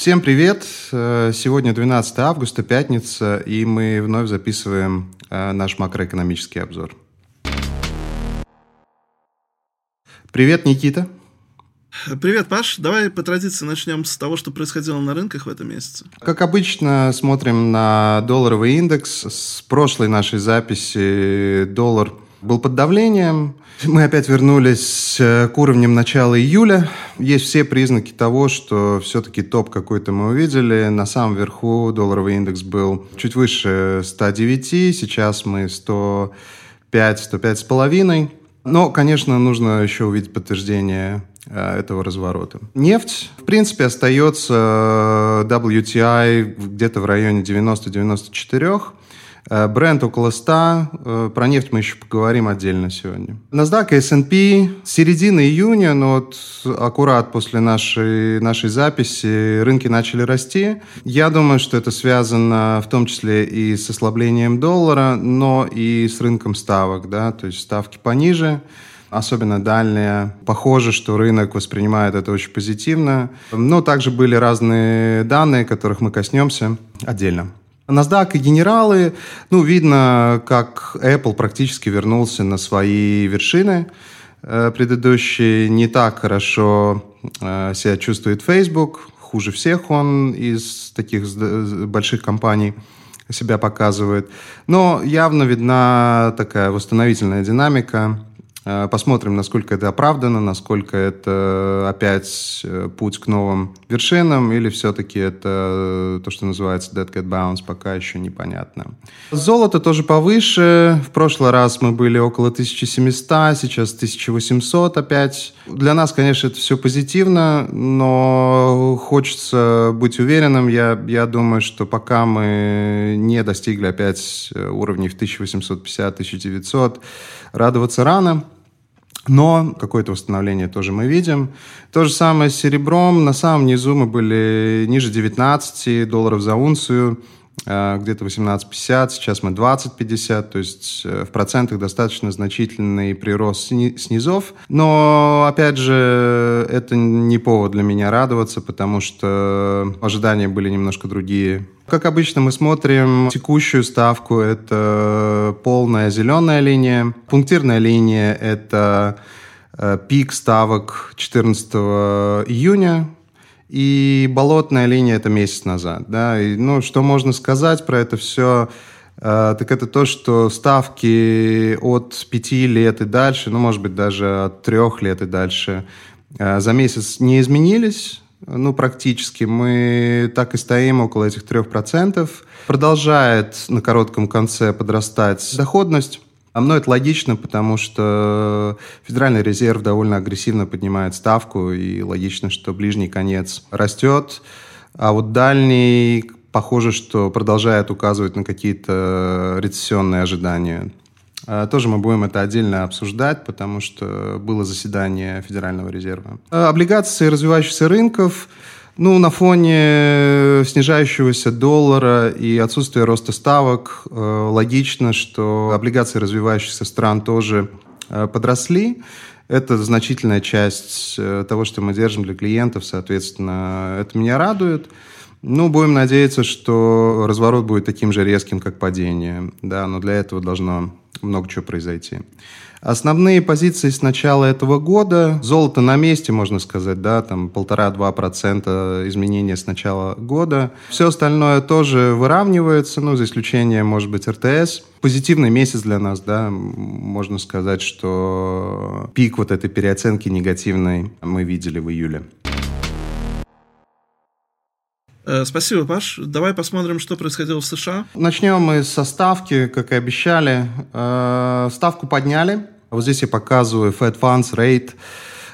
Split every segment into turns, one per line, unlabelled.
Всем привет! Э, сегодня 12 августа, пятница, и мы вновь записываем э, наш макроэкономический обзор. Привет, Никита!
Привет, Паш. Давай по традиции начнем с того, что происходило на рынках в этом месяце.
Как обычно, смотрим на долларовый индекс. С прошлой нашей записи доллар был под давлением. Мы опять вернулись э, к уровням начала июля. Есть все признаки того, что все-таки топ какой-то мы увидели. На самом верху долларовый индекс был чуть выше 109, сейчас мы 105, 105 с половиной. Но, конечно, нужно еще увидеть подтверждение э, этого разворота. Нефть, в принципе, остается э, WTI где-то в районе 90-94. Э, бренд около 100. Э, про нефть мы еще поговорим отдельно сегодня. NASDAQ и S&P середины июня, но вот аккурат после нашей, нашей записи рынки начали расти. Я думаю, что это связано в том числе и с ослаблением доллара, но и с рынком ставок. Да? То есть ставки пониже особенно дальние. Похоже, что рынок воспринимает это очень позитивно. Но также были разные данные, которых мы коснемся отдельно. NASDAQ и генералы, ну, видно, как Apple практически вернулся на свои вершины э, предыдущие. Не так хорошо э, себя чувствует Facebook, хуже всех он из таких больших компаний себя показывает. Но явно видна такая восстановительная динамика. Э, посмотрим, насколько это оправдано, насколько это опять э, путь к новым вершинам, или все-таки это то, что называется Dead Cat Bounce, пока еще непонятно. Золото тоже повыше. В прошлый раз мы были около 1700, сейчас 1800 опять. Для нас, конечно, это все позитивно, но хочется быть уверенным. Я, я думаю, что пока мы не достигли опять э, уровней в 1850-1900, радоваться рано. Но какое-то восстановление тоже мы видим. То же самое с серебром. На самом низу мы были ниже 19 долларов за унцию. Э, где-то 18,50, сейчас мы 20,50, то есть э, в процентах достаточно значительный прирост снизов. Но, опять же, это не повод для меня радоваться, потому что ожидания были немножко другие. Как обычно, мы смотрим текущую ставку, это полная зеленая линия. Пунктирная линия – это э, пик ставок 14 июня, и болотная линия это месяц назад. Да? И, ну, что можно сказать про это все? Э, так это то, что ставки от пяти лет и дальше, ну, может быть, даже от трех лет и дальше, э, за месяц не изменились. Ну, практически. Мы так и стоим около этих трех процентов. Продолжает на коротком конце подрастать доходность. А мной это логично, потому что Федеральный резерв довольно агрессивно поднимает ставку, и логично, что ближний конец растет, а вот дальний, похоже, что продолжает указывать на какие-то рецессионные ожидания. А тоже мы будем это отдельно обсуждать, потому что было заседание Федерального резерва. Облигации развивающихся рынков – ну, на фоне снижающегося доллара и отсутствия роста ставок э, логично, что облигации развивающихся стран тоже э, подросли. Это значительная часть э, того, что мы держим для клиентов, соответственно, это меня радует. Ну, будем надеяться, что разворот будет таким же резким, как падение. Да, но для этого должно много чего произойти. Основные позиции с начала этого года. Золото на месте, можно сказать, да, там полтора-два процента изменения с начала года. Все остальное тоже выравнивается, ну, за исключением, может быть, РТС. Позитивный месяц для нас, да, можно сказать, что пик вот этой переоценки негативной мы видели в июле.
Э, спасибо, Паш. Давай посмотрим, что происходило в США.
Начнем мы со ставки, как и обещали. Э, ставку подняли. Вот здесь я показываю Fed Funds Rate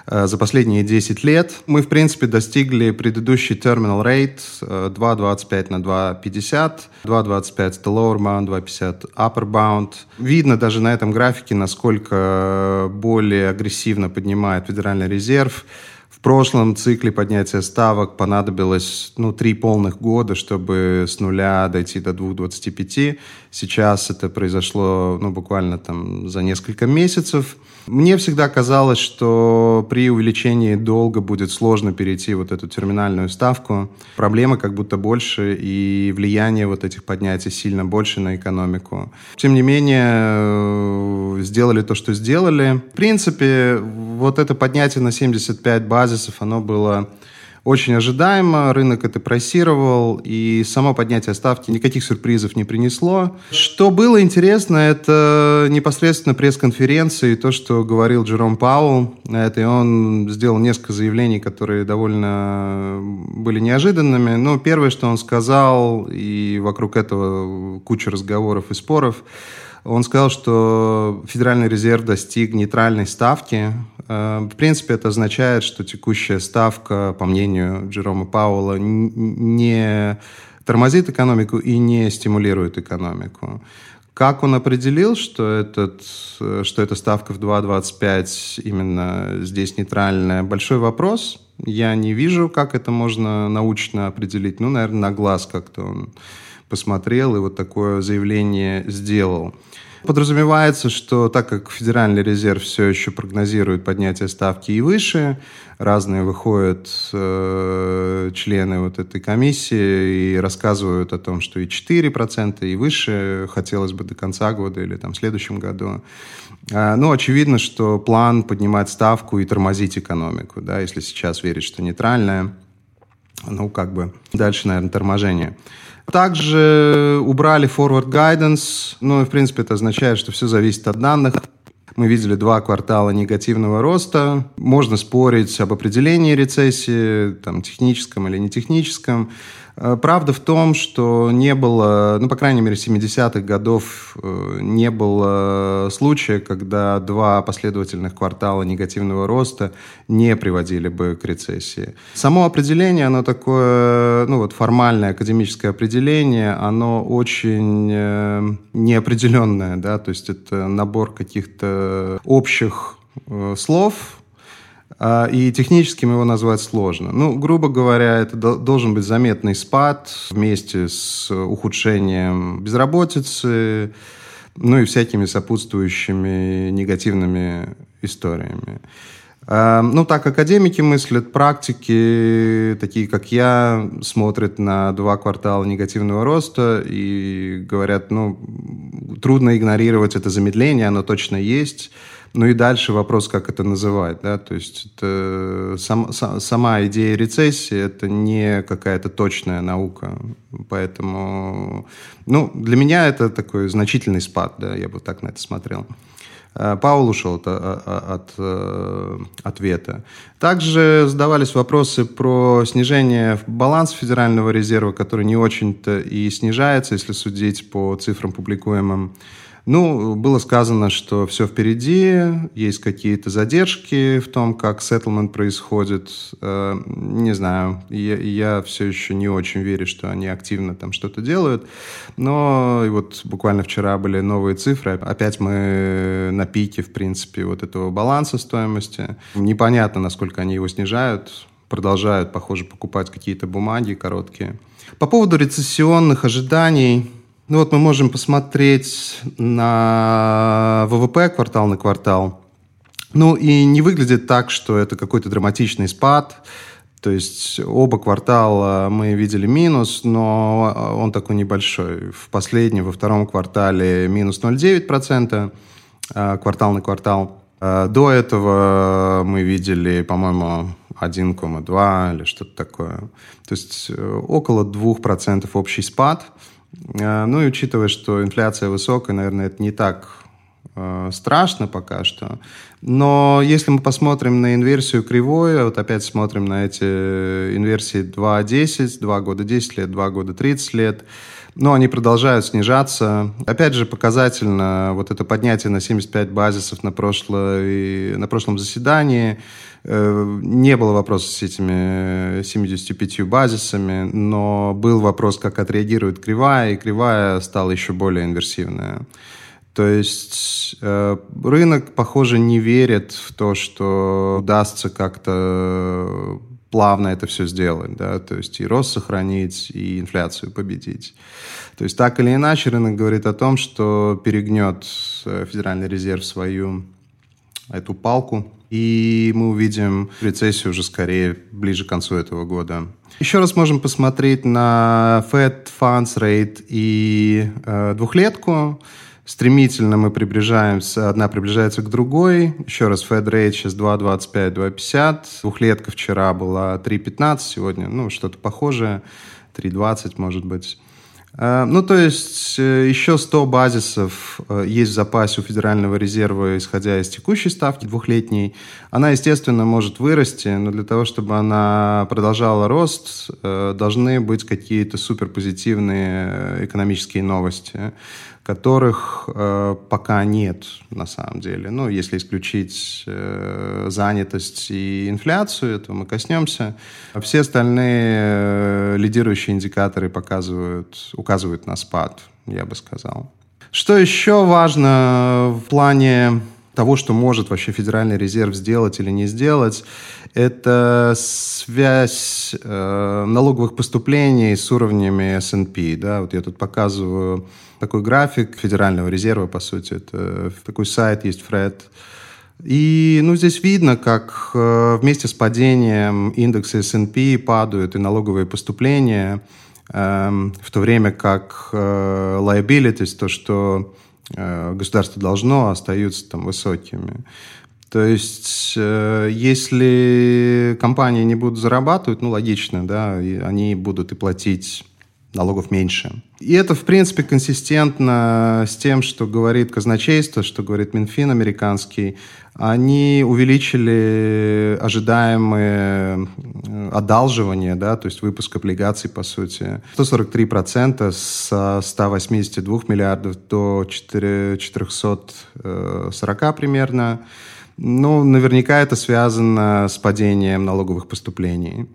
э, за последние 10 лет. Мы, в принципе, достигли предыдущий terminal rate 2.25 на 2.50. 2.25 это lower bound, 2.50 upper bound. Видно даже на этом графике, насколько более агрессивно поднимает Федеральный резерв. В прошлом цикле поднятия ставок понадобилось ну, три полных года, чтобы с нуля дойти до 2,25. Сейчас это произошло ну, буквально там за несколько месяцев. Мне всегда казалось, что при увеличении долга будет сложно перейти вот эту терминальную ставку. Проблемы как будто больше, и влияние вот этих поднятий сильно больше на экономику. Тем не менее, э, сделали то, что сделали. В принципе, вот это поднятие на 75 базисов, оно было очень ожидаемо, рынок это просировал, и само поднятие ставки никаких сюрпризов не принесло. Что было интересно, это непосредственно пресс-конференции, то, что говорил Джером Пауэлл на этой. Он сделал несколько заявлений, которые довольно были неожиданными. Ну, первое, что он сказал, и вокруг этого куча разговоров и споров, он сказал, что Федеральный резерв достиг нейтральной ставки. Э, в принципе, это означает, что текущая ставка, по мнению Джерома Пауэлла, не тормозит экономику и не стимулирует экономику. Как он определил, что, этот, что эта ставка в 2.25 именно здесь нейтральная? Большой вопрос. Я не вижу, как это можно научно определить. Ну, наверное, на глаз как-то он посмотрел и вот такое заявление сделал. Подразумевается, что так как Федеральный резерв все еще прогнозирует поднятие ставки и выше, разные выходят э, члены вот этой комиссии и рассказывают о том, что и 4% и выше хотелось бы до конца года или там в следующем году. А, ну, очевидно, что план поднимать ставку и тормозить экономику, да, если сейчас верить, что нейтральная, ну, как бы дальше, наверное, торможение. Также убрали forward guidance. Ну, в принципе, это означает, что все зависит от данных. Мы видели два квартала негативного роста. Можно спорить об определении рецессии, там, техническом или нетехническом. Правда в том, что не было, ну, по крайней мере, 70-х годов э, не было случая, когда два последовательных квартала негативного роста не приводили бы к рецессии. Само определение, оно такое, ну, вот формальное академическое определение, оно очень э, неопределенное, да, то есть это набор каких-то общих слов, и техническим его назвать сложно. Ну, грубо говоря, это должен быть заметный спад вместе с ухудшением безработицы, ну и всякими сопутствующими негативными историями. А, ну, так академики мыслят, практики, такие как я, смотрят на два квартала негативного роста и говорят, ну, трудно игнорировать это замедление, оно точно есть. Ну и дальше вопрос, как это называть, да, то есть это сам, сам, сама идея рецессии это не какая-то точная наука, поэтому, ну, для меня это такой значительный спад, да, я бы так на это смотрел. А, Паул ушел от, от, от э, ответа. Также задавались вопросы про снижение баланса Федерального резерва, который не очень-то и снижается, если судить по цифрам, публикуемым ну, было сказано, что все впереди, есть какие-то задержки в том, как сеттлмент происходит. Э, не знаю, я, я все еще не очень верю, что они активно там что-то делают. Но и вот буквально вчера были новые цифры. Опять мы на пике, в принципе, вот этого баланса стоимости. Непонятно, насколько они его снижают. Продолжают, похоже, покупать какие-то бумаги короткие. По поводу рецессионных ожиданий, ну вот мы можем посмотреть на ВВП квартал на квартал. Ну и не выглядит так, что это какой-то драматичный спад. То есть оба квартала мы видели минус, но он такой небольшой. В последнем, во втором квартале минус 0,9% а, квартал на квартал. А, до этого мы видели, по-моему, 1,2 или что-то такое. То есть э, около 2% общий спад – ну и учитывая, что инфляция высокая, наверное, это не так э, страшно пока что. Но если мы посмотрим на инверсию кривой, вот опять смотрим на эти инверсии 2-10, 2 года 10 лет, 2 года 30 лет, но они продолжают снижаться. Опять же, показательно вот это поднятие на 75 базисов на, прошлой, на прошлом заседании. Э, не было вопроса с этими 75 базисами, но был вопрос, как отреагирует кривая, и кривая стала еще более инверсивная. То есть э, рынок, похоже, не верит в то, что удастся как-то плавно это все сделать, да, то есть и рост сохранить, и инфляцию победить. То есть так или иначе рынок говорит о том, что перегнет э, Федеральный резерв свою эту палку, и мы увидим рецессию уже скорее ближе к концу этого года. Еще раз можем посмотреть на Fed Funds Rate и э, двухлетку стремительно мы приближаемся, одна приближается к другой. Еще раз, Fed Rate сейчас 2,25, 2,50. Двухлетка вчера была 3,15, сегодня, ну, что-то похожее, 3,20, может быть. Э, ну, то есть э, еще 100 базисов э, есть в запасе у Федерального резерва, исходя из текущей ставки двухлетней. Она, естественно, может вырасти, но для того, чтобы она продолжала рост, должны быть какие-то суперпозитивные экономические новости которых э, пока нет на самом деле. Ну, если исключить э, занятость и инфляцию, то мы коснемся. Все остальные э, лидирующие индикаторы показывают, указывают на спад, я бы сказал. Что еще важно в плане того, что может вообще Федеральный резерв сделать или не сделать, это связь э, налоговых поступлений с уровнями S&P. Да? Вот я тут показываю такой график Федерального резерва, по сути. Это такой сайт есть, Фред. И ну, здесь видно, как э, вместе с падением индекса S&P падают и налоговые поступления, э, в то время как э, liabilities, то, что государство должно, остаются там высокими. То есть, э, если компании не будут зарабатывать, ну, логично, да, они будут и платить налогов меньше. И это, в принципе, консистентно с тем, что говорит казначейство, что говорит Минфин американский. Они увеличили ожидаемые э, одалживания, да, то есть выпуск облигаций, по сути, 143% с 182 миллиардов до 440 примерно. Ну, наверняка это связано с падением налоговых поступлений.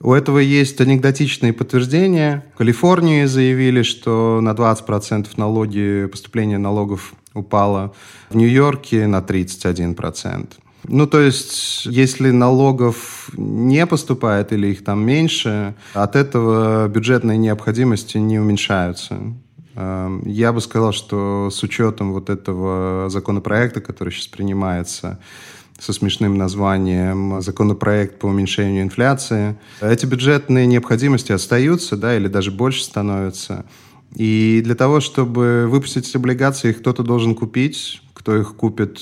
У этого есть анекдотичные подтверждения. В Калифорнии заявили, что на 20% налоги, поступление налогов упало. В Нью-Йорке на 31%. Ну, то есть, если налогов не поступает или их там меньше, от этого бюджетные необходимости не уменьшаются. Эм, я бы сказал, что с учетом вот этого законопроекта, который сейчас принимается, со смешным названием «Законопроект по уменьшению инфляции». Эти бюджетные необходимости остаются, да, или даже больше становятся. И для того, чтобы выпустить облигации, их кто-то должен купить. Кто их купит,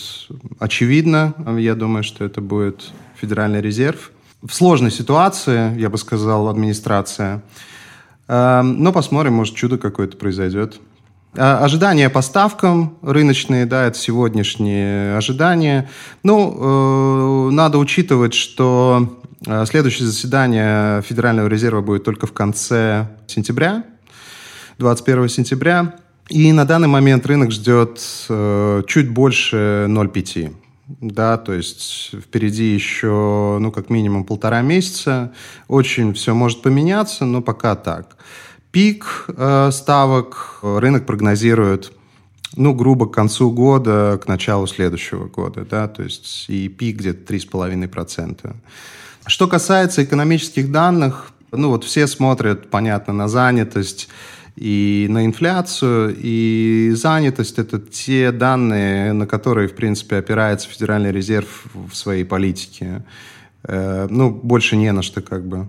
очевидно. Я думаю, что это будет Федеральный резерв. В сложной ситуации, я бы сказал, администрация – Эм, но посмотрим, может, чудо какое-то произойдет. Э, ожидания по ставкам рыночные, да, это сегодняшние ожидания. Ну, э, надо учитывать, что э, следующее заседание Федерального резерва будет только в конце сентября, 21 сентября. И на данный момент рынок ждет чуть больше 0,5 да, то есть впереди еще, ну, как минимум полтора месяца. Очень все может поменяться, но пока так. Пик э, ставок рынок прогнозирует, ну, грубо к концу года, к началу следующего года, да, то есть и пик где-то 3,5%. Что касается экономических данных, ну, вот все смотрят, понятно, на занятость, и на инфляцию, и занятость – это те данные, на которые, в принципе, опирается Федеральный резерв в своей политике. Э, ну, больше не на что как бы.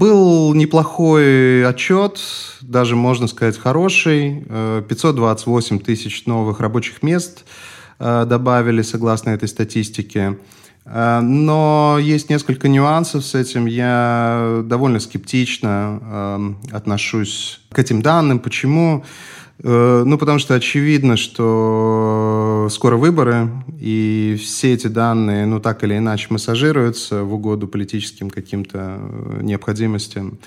Был неплохой отчет, даже можно сказать хороший. 528 э, тысяч новых рабочих мест э, добавили, согласно этой статистике. Э, но есть несколько нюансов с этим. Я довольно скептично эм, отношусь к этим данным. Почему? Ну, потому что очевидно, что скоро выборы, и все эти данные, ну, так или иначе, массажируются в угоду политическим каким-то э, необходимостям.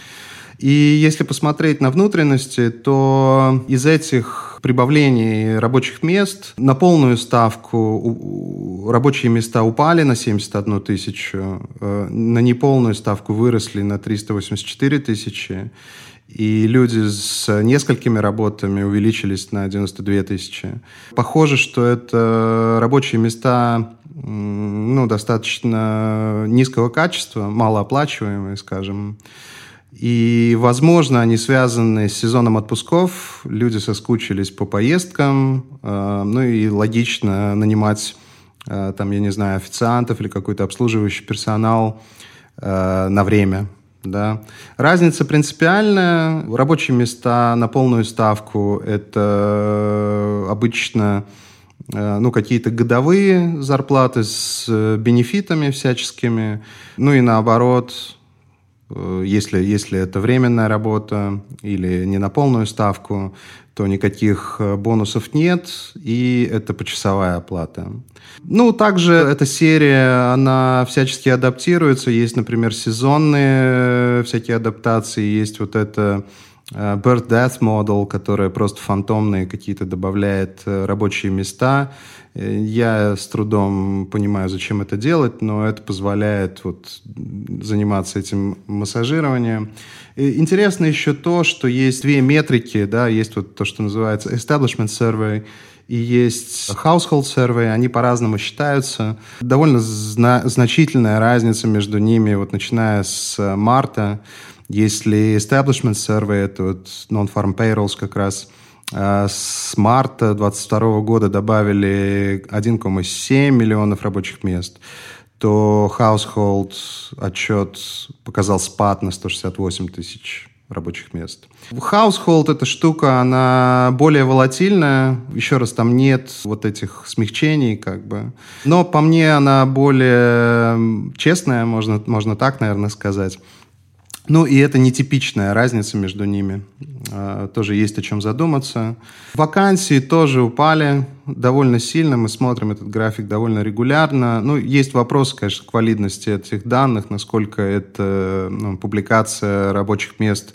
И если посмотреть на внутренности, то из этих прибавлений рабочих мест на полную ставку рабочие места упали на 71 тысячу, э, на неполную ставку выросли на 384 тысячи, и люди с несколькими работами увеличились на 92 тысячи. Похоже, что это рабочие места ну, достаточно низкого качества, малооплачиваемые, скажем. И, возможно, они связаны с сезоном отпусков. Люди соскучились по поездкам. Э, ну и логично нанимать, э, там, я не знаю, официантов или какой-то обслуживающий персонал э, на время. Да. Разница принципиальная. Рабочие места на полную ставку – это обычно ну, какие-то годовые зарплаты с бенефитами всяческими. Ну и наоборот, Э, если, если это временная работа или не на полную ставку, то никаких э, бонусов нет, и это почасовая оплата. Ну, также эта серия, она всячески адаптируется. Есть, например, сезонные э, всякие адаптации, есть вот это Birth Death Model, которая просто фантомные какие-то добавляет рабочие места. Я с трудом понимаю, зачем это делать, но это позволяет вот заниматься этим массажированием. И интересно еще то, что есть две метрики, да, есть вот то, что называется Establishment Survey, и есть Household Survey, они по-разному считаются. Довольно зна- значительная разница между ними, вот начиная с марта. Если Establishment Survey, это вот Non-Farm Payrolls как раз – а с марта 2022 года добавили 1,7 миллионов рабочих мест, то Household отчет показал спад на 168 тысяч рабочих мест. Household эта штука, она более волатильная. Еще раз, там нет вот этих смягчений, как бы. Но по мне она более честная, можно, можно так, наверное, сказать. Ну и это нетипичная разница между ними. А, тоже есть о чем задуматься. Вакансии тоже упали довольно сильно. Мы смотрим этот график довольно регулярно. Ну, есть вопрос, конечно, к валидности этих данных, насколько эта ну, публикация рабочих мест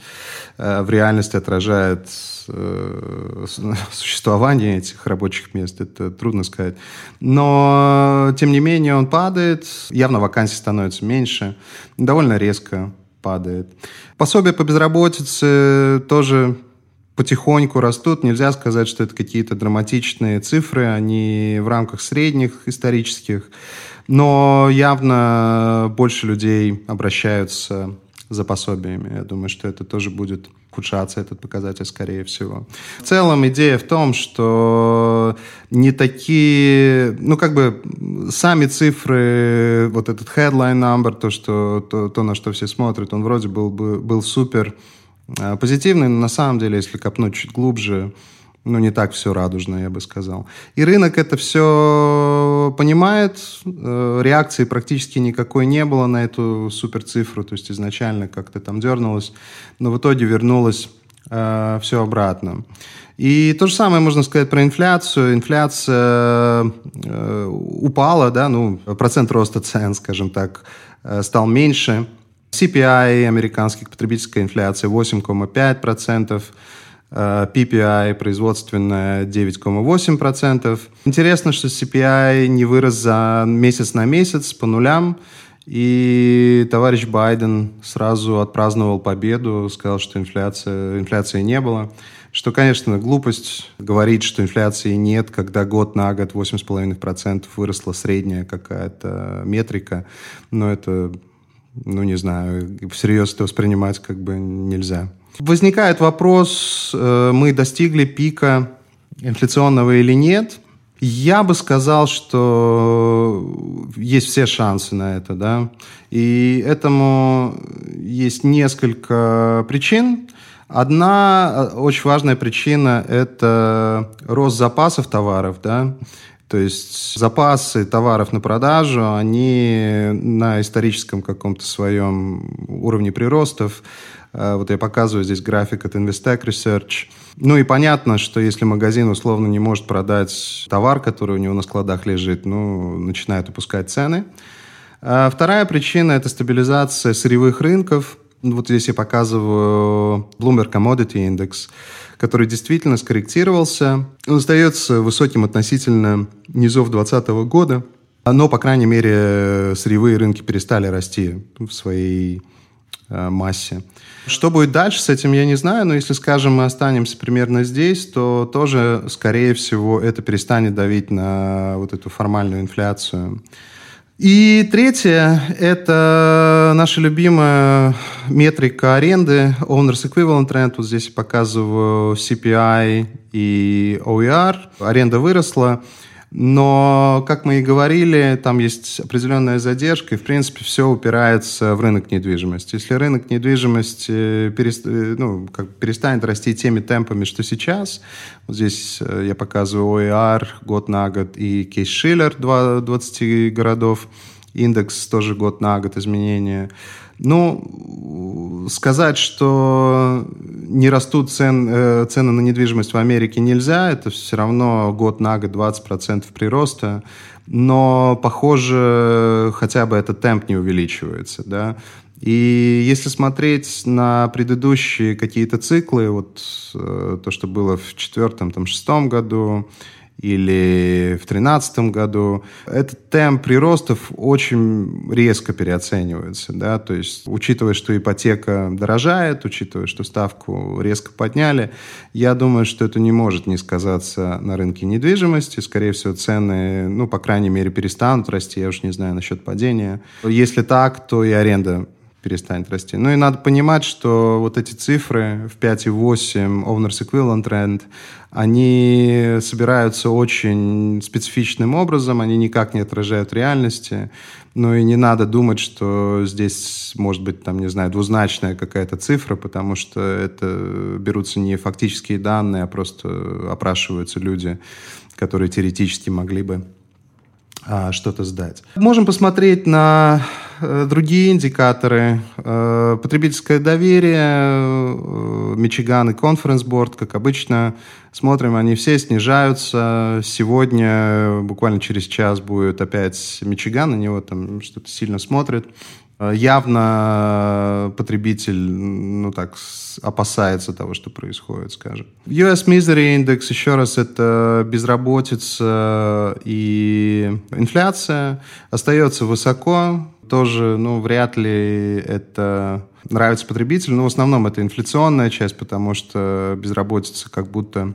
э, в реальности отражает э, существование этих рабочих мест. Это трудно сказать. Но, тем не менее, он падает. Явно вакансий становится меньше. Довольно резко падает. Пособия по безработице тоже потихоньку растут. Нельзя сказать, что это какие-то драматичные цифры, они в рамках средних исторических. Но явно больше людей обращаются за пособиями. Я думаю, что это тоже будет ухудшаться, этот показатель, скорее всего. В целом идея в том, что не такие, ну, как бы сами цифры, вот этот headline number, то, что, то, то на что все смотрят, он вроде был, был супер э, позитивный, но на самом деле, если копнуть чуть глубже, ну, не так все радужно, я бы сказал. И рынок это все понимает. Э, реакции практически никакой не было на эту суперцифру. То есть изначально как-то там дернулось, но в итоге вернулось э, все обратно. И то же самое можно сказать про инфляцию. Инфляция э, упала, да, ну, процент роста цен, скажем так, э, стал меньше. CPI, американский потребительская инфляция, 8,5%. PPI производственная 9,8%. Интересно, что CPI не вырос за месяц на месяц по нулям. И товарищ Байден сразу отпраздновал победу, сказал, что инфляция, инфляции не было. Что, конечно, глупость говорить, что инфляции нет, когда год на год 8,5% выросла средняя какая-то метрика. Но это, ну не знаю, всерьез это воспринимать как бы нельзя. Возникает вопрос, э, мы достигли пика инфляционного или нет. Я бы сказал, что есть все шансы на это, да. И этому есть несколько причин. Одна э, очень важная причина – это рост запасов товаров, да. То есть запасы товаров на продажу, они на историческом каком-то своем уровне приростов. Вот я показываю здесь график от Investec Research. Ну и понятно, что если магазин условно не может продать товар, который у него на складах лежит, ну, начинает опускать цены. А вторая причина – это стабилизация сырьевых рынков. Вот здесь я показываю Bloomberg Commodity Index, который действительно скорректировался. Он остается высоким относительно низов 2020 года, но, по крайней мере, сырьевые рынки перестали расти в своей э, массе. Что будет дальше с этим, я не знаю, но если, скажем, мы останемся примерно здесь, то тоже, скорее всего, это перестанет давить на вот эту формальную инфляцию. И третье – это наша любимая метрика аренды, Owners Equivalent Rent. Вот здесь я показываю CPI и OER. Аренда выросла. Но, как мы и говорили, там есть определенная задержка, и, в принципе, все упирается в рынок недвижимости. Если рынок недвижимости перест... ну, как перестанет расти теми темпами, что сейчас, вот здесь э, я показываю OER год на год и кейс Шиллер 20 городов, индекс тоже год на год изменения, ну, сказать, что не растут цен, э, цены на недвижимость в Америке нельзя. Это все равно год на год 20% прироста. Но, похоже, хотя бы этот темп не увеличивается. Да? И если смотреть на предыдущие какие-то циклы, вот э, то, что было в четвертом, там, шестом году, или в 2013 году. Этот темп приростов очень резко переоценивается. Да? То есть, учитывая, что ипотека дорожает, учитывая, что ставку резко подняли, я думаю, что это не может не сказаться на рынке недвижимости. Скорее всего, цены, ну, по крайней мере, перестанут расти. Я уж не знаю насчет падения. Если так, то и аренда перестанет расти. Ну и надо понимать, что вот эти цифры в 5,8 Owners Equivalent Rent, они собираются очень специфичным образом, они никак не отражают реальности. Ну и не надо думать, что здесь может быть, там, не знаю, двузначная какая-то цифра, потому что это берутся не фактические данные, а просто опрашиваются люди, которые теоретически могли бы что-то сдать. Можем посмотреть на э, другие индикаторы. Э, потребительское доверие, э, Мичиган и Conference Board, как обычно, смотрим, они все снижаются. Сегодня, буквально через час, будет опять Мичиган, на него там что-то сильно смотрит. Э, явно потребитель, ну так, опасается того, что происходит, скажем. US Misery Index, еще раз, это безработица и инфляция. Остается высоко, тоже, ну, вряд ли это нравится потребителю, но в основном это инфляционная часть, потому что безработица как будто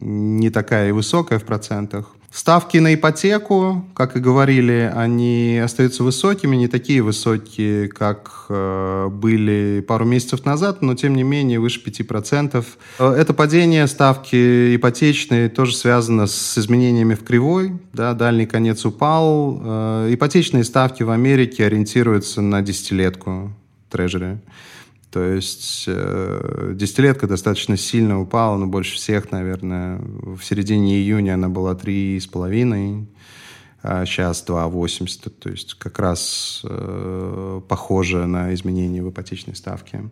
не такая и высокая в процентах. Ставки на ипотеку, как и говорили, они остаются высокими, не такие высокие, как э, были пару месяцев назад, но тем не менее выше 5%. Э, это падение ставки ипотечной тоже связано с изменениями в кривой. Да, дальний конец упал. Э, ипотечные ставки в Америке ориентируются на десятилетку трежери. То есть э, десятилетка достаточно сильно упала, но больше всех, наверное. В середине июня она была 3,5, а сейчас 2,80. То есть как раз э, похоже на изменение в ипотечной ставке.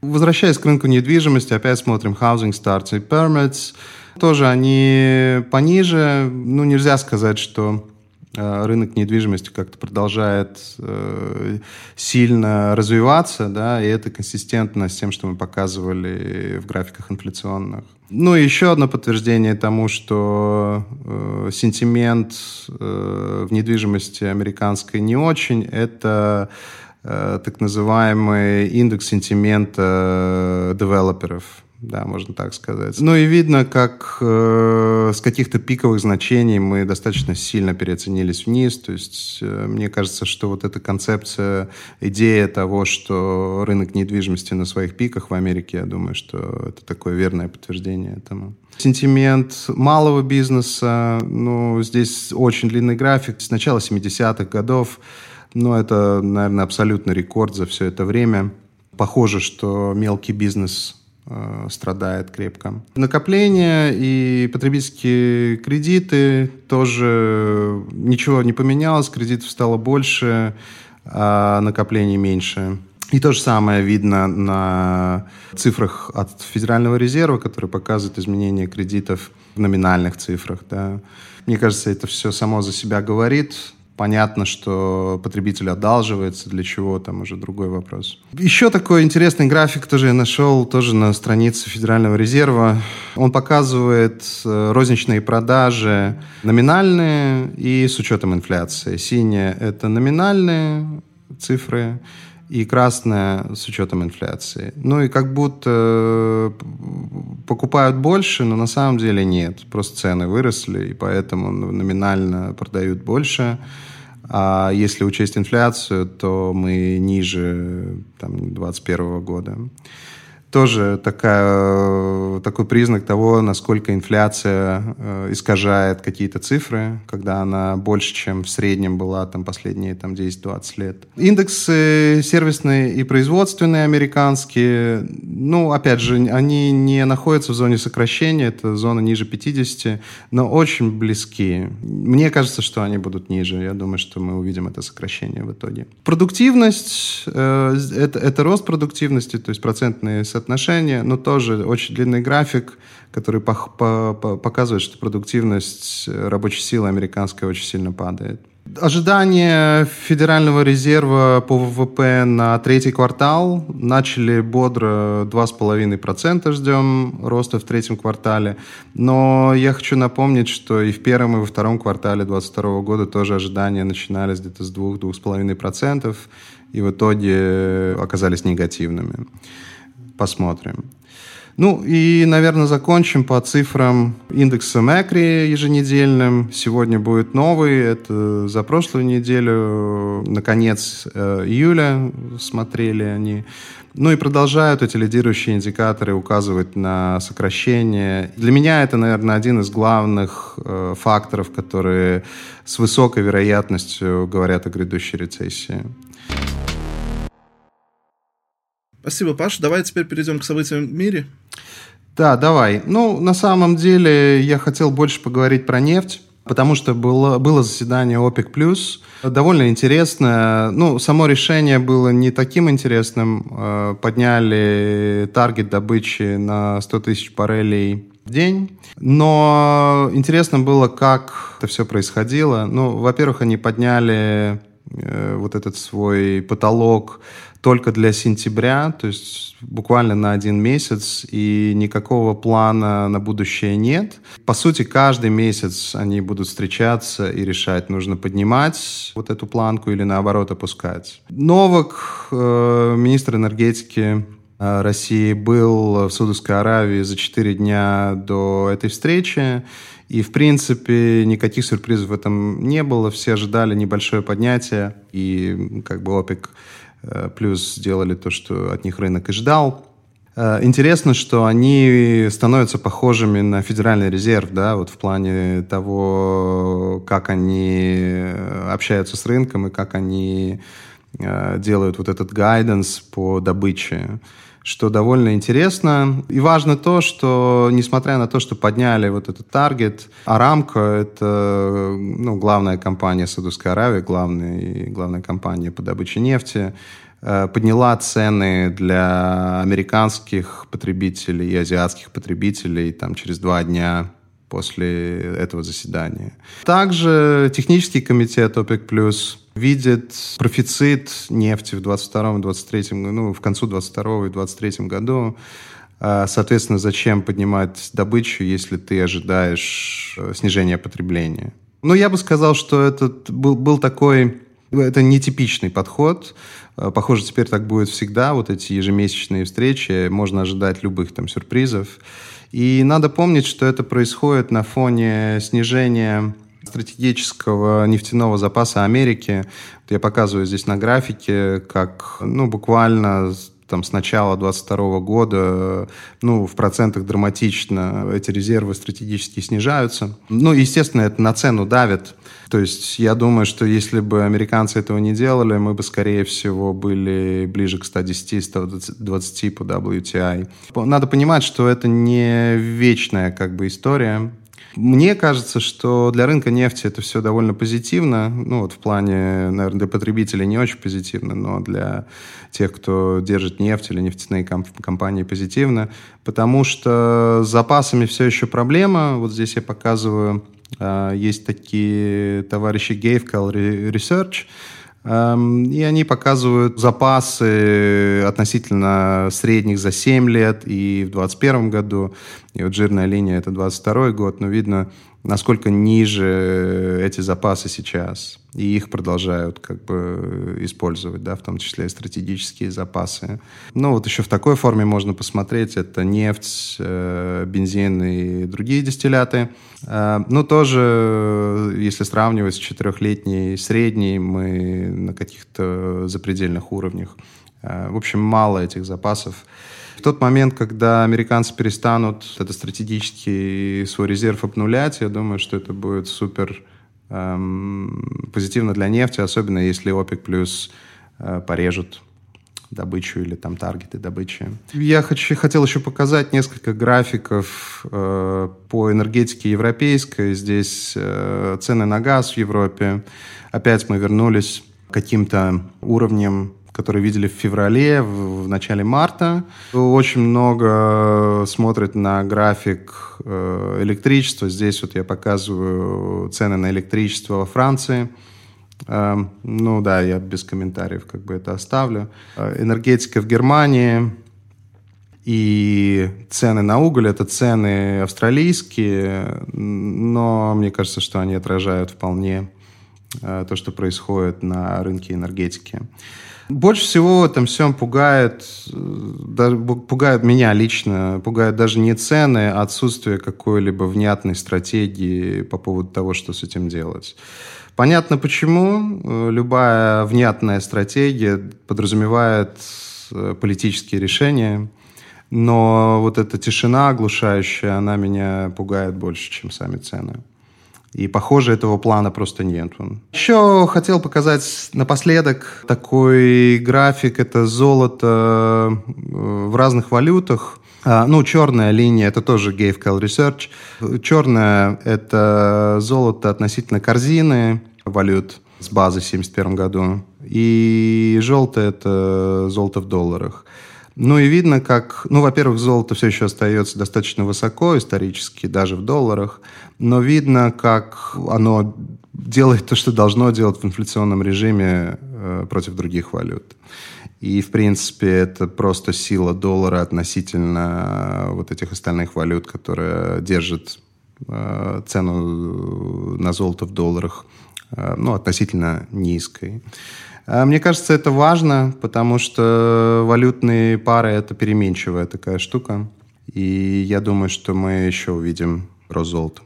Возвращаясь к рынку недвижимости, опять смотрим housing starts и permits. Тоже они пониже. Ну, нельзя сказать, что рынок недвижимости как-то продолжает э, сильно развиваться, да, и это консистентно с тем, что мы показывали в графиках инфляционных. Ну и еще одно подтверждение тому, что э, сентимент э, в недвижимости американской не очень, это э, так называемый индекс сентимента девелоперов да, можно так сказать. Ну и видно, как э, с каких-то пиковых значений мы достаточно сильно переоценились вниз. То есть э, мне кажется, что вот эта концепция, идея того, что рынок недвижимости на своих пиках в Америке, я думаю, что это такое верное подтверждение этому. Сентимент малого бизнеса, ну, здесь очень длинный график. С начала 70-х годов, ну, это, наверное, абсолютный рекорд за все это время. Похоже, что мелкий бизнес страдает крепко. Накопления и потребительские кредиты тоже ничего не поменялось, кредитов стало больше, а накоплений меньше. И то же самое видно на цифрах от Федерального резерва, которые показывают изменение кредитов в номинальных цифрах. Да. Мне кажется, это все само за себя говорит. Понятно, что потребитель одалживается, для чего, там уже другой вопрос. Еще такой интересный график тоже я нашел, тоже на странице Федерального резерва. Он показывает э, розничные продажи номинальные и с учетом инфляции. Синие – это номинальные цифры, и красная с учетом инфляции. Ну и как будто э, покупают больше, но на самом деле нет. Просто цены выросли, и поэтому номинально продают больше. А если учесть инфляцию, то мы ниже там, 2021 года тоже такая, такой признак того, насколько инфляция э, искажает какие-то цифры, когда она больше, чем в среднем была там, последние там, 10-20 лет. Индексы сервисные и производственные американские, ну, опять же, они не находятся в зоне сокращения, это зона ниже 50, но очень близки. Мне кажется, что они будут ниже. Я думаю, что мы увидим это сокращение в итоге. Продуктивность э, это, это рост продуктивности, то есть процентные соотношение, но тоже очень длинный график, который по по показывает, что продуктивность рабочей силы американской очень сильно падает. Ожидания Федерального резерва по ВВП на третий квартал начали бодро 2,5% ждем роста в третьем квартале. Но я хочу напомнить, что и в первом, и во втором квартале 2022 года тоже ожидания начинались где-то с 2-2,5%, и в итоге оказались негативными. Посмотрим. Ну и, наверное, закончим по цифрам индекса Макри еженедельным. Сегодня будет новый. Это за прошлую неделю, наконец, э, июля смотрели они. Ну и продолжают эти лидирующие индикаторы указывать на сокращение. Для меня это, наверное, один из главных э, факторов, которые с высокой вероятностью говорят о грядущей рецессии.
Спасибо, Паш. Давай теперь перейдем к событиям в мире.
Да, давай. Ну, на самом деле, я хотел больше поговорить про нефть, потому что было, было заседание ОПЕК+, довольно интересное. Ну, само решение было не таким интересным. Э, подняли таргет добычи на 100 тысяч баррелей в день. Но интересно было, как это все происходило. Ну, во-первых, они подняли э, вот этот свой потолок только для сентября, то есть буквально на один месяц, и никакого плана на будущее нет. По сути, каждый месяц они будут встречаться и решать, нужно поднимать вот эту планку или наоборот опускать. Новак, э, министр энергетики э, России, был в Саудовской Аравии за 4 дня до этой встречи. И, в принципе, никаких сюрпризов в этом не было. Все ожидали небольшое поднятие. И как бы ОПЕК Э, плюс сделали то, что от них рынок и ждал. Э, интересно, что они становятся похожими на Федеральный резерв, да, вот в плане того, как они общаются с рынком и как они э, делают вот этот гайденс по добыче что довольно интересно. И важно то, что, несмотря на то, что подняли вот этот таргет, Арамко — это ну, главная компания Саудовской Аравии, главная, главная компания по добыче нефти, э, подняла цены для американских потребителей и азиатских потребителей там, через два дня после этого заседания. Также технический комитет ОПЕК+, видит профицит нефти в 22 23 ну, в концу 22 и 23 году. А, соответственно, зачем поднимать добычу, если ты ожидаешь э, снижения потребления? Ну, я бы сказал, что этот был, был такой... Это нетипичный подход. Э, похоже, теперь так будет всегда. Вот эти ежемесячные встречи. Можно ожидать любых там сюрпризов. И надо помнить, что это происходит на фоне снижения стратегического нефтяного запаса Америки. Я показываю здесь на графике, как ну, буквально там, с начала 2022 года ну, в процентах драматично эти резервы стратегически снижаются. Ну, естественно, это на цену давит. То есть я думаю, что если бы американцы этого не делали, мы бы, скорее всего, были ближе к 110-120 по WTI. Надо понимать, что это не вечная как бы история Мне кажется, что для рынка нефти это все довольно позитивно. Ну, вот в плане, наверное, для потребителей не очень позитивно, но для тех, кто держит нефть или нефтяные компании позитивно, потому что с запасами все еще проблема. Вот здесь я показываю, а, есть такие товарищи Gavekal Research, Эм, и они показывают запасы относительно средних за 7 лет и в 2021 году. И вот жирная линия – это 22 год, но видно, насколько ниже эти запасы сейчас. И их продолжают как бы использовать, да, в том числе и стратегические запасы. Ну, вот еще в такой форме можно посмотреть. Это нефть, э, бензин и другие дистилляты. Э, ну, тоже, если сравнивать с четырехлетней средней, мы на каких-то запредельных уровнях. Э, в общем, мало этих запасов. В тот момент, когда американцы перестанут это стратегический свой резерв обнулять, я думаю, что это будет супер эм, позитивно для нефти, особенно если ОПЕК плюс э, порежут добычу или там таргеты добычи. Я хочу, хотел еще показать несколько графиков э, по энергетике европейской. Здесь э, цены на газ в Европе. Опять мы вернулись к каким-то уровням которые видели в феврале, в, в начале марта. Очень много смотрят на график э, электричества. Здесь вот я показываю цены на электричество во Франции. Э, ну да, я без комментариев как бы это оставлю. Э, энергетика в Германии и цены на уголь – это цены австралийские, но мне кажется, что они отражают вполне э, то, что происходит на рынке энергетики. Больше всего этом всем пугает, даже, пугает меня лично, пугает даже не цены, а отсутствие какой-либо внятной стратегии по поводу того, что с этим делать. Понятно почему. Любая внятная стратегия подразумевает э, политические решения, но вот эта тишина оглушающая, она меня пугает больше, чем сами цены. И, похоже, этого плана просто нет. Еще хотел показать напоследок такой график. Это золото э, в разных валютах. А, ну, черная линия – это тоже Gavekal Research. Черная – это золото относительно корзины валют с базы в 1971 году. И желтое – это золото в долларах. Ну и видно, как, ну, во-первых, золото все еще остается достаточно высоко исторически, даже в долларах, но видно, как оно делает то, что должно делать в инфляционном режиме э, против других валют. И, в принципе, это просто сила доллара относительно э, вот этих остальных валют, которые держат э, цену на золото в долларах э, ну, относительно низкой. А, мне кажется, это важно, потому что валютные пары – это переменчивая такая штука. И я думаю, что мы еще увидим рост золота.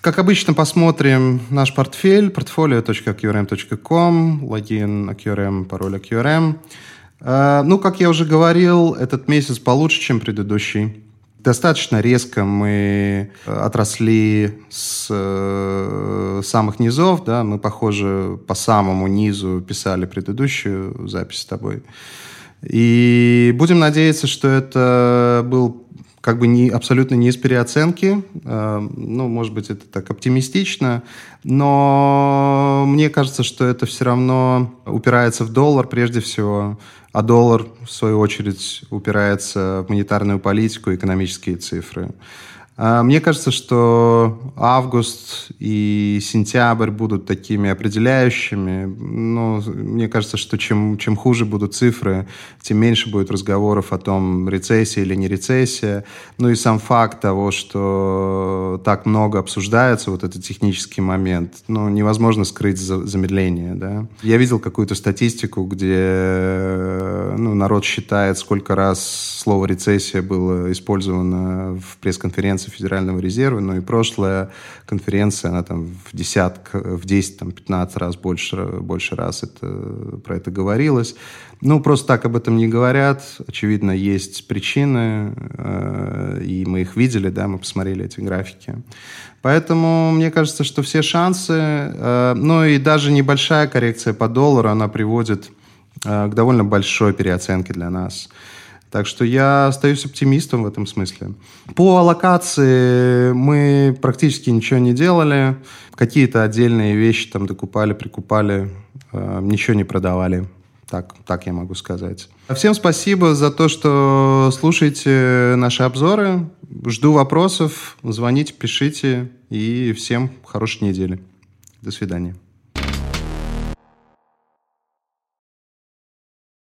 Как обычно, посмотрим наш портфель, portfolio.qrm.com, логин QRM, пароль QRM. А, ну, как я уже говорил, этот месяц получше, чем предыдущий. Достаточно резко мы э, отросли с э, самых низов, да, мы, похоже, по самому низу писали предыдущую запись с тобой. И будем надеяться, что это был как бы не, абсолютно не из переоценки. Э, ну, может быть, это так оптимистично, но мне кажется, что это все равно упирается в доллар прежде всего а доллар, в свою очередь, упирается в монетарную политику экономические цифры. А, мне кажется, что август и сентябрь будут такими определяющими. Но мне кажется, что чем, чем хуже будут цифры, тем меньше будет разговоров о том, рецессия или не рецессия. Ну и сам факт того, что так много обсуждается, вот этот технический момент, ну, невозможно скрыть замедление. Да? Я видел какую-то статистику, где ну, народ считает, сколько раз слово рецессия было использовано в пресс-конференции конференции Федерального резерва, но и прошлая конференция, она там в десятк, в 10, там, 15 раз больше, больше раз это, про это говорилось. Ну, просто так об этом не говорят. Очевидно, есть причины, э, и мы их видели, да, мы посмотрели эти графики. Поэтому мне кажется, что все шансы, э, ну и даже небольшая коррекция по доллару, она приводит э, к довольно большой переоценке для нас. Так что я остаюсь оптимистом в этом смысле. По локации мы практически ничего не делали. Какие-то отдельные вещи там докупали, прикупали, э, ничего не продавали. Так, так я могу сказать. Всем спасибо за то, что слушаете наши обзоры. Жду вопросов. Звоните, пишите. И всем хорошей недели. До свидания.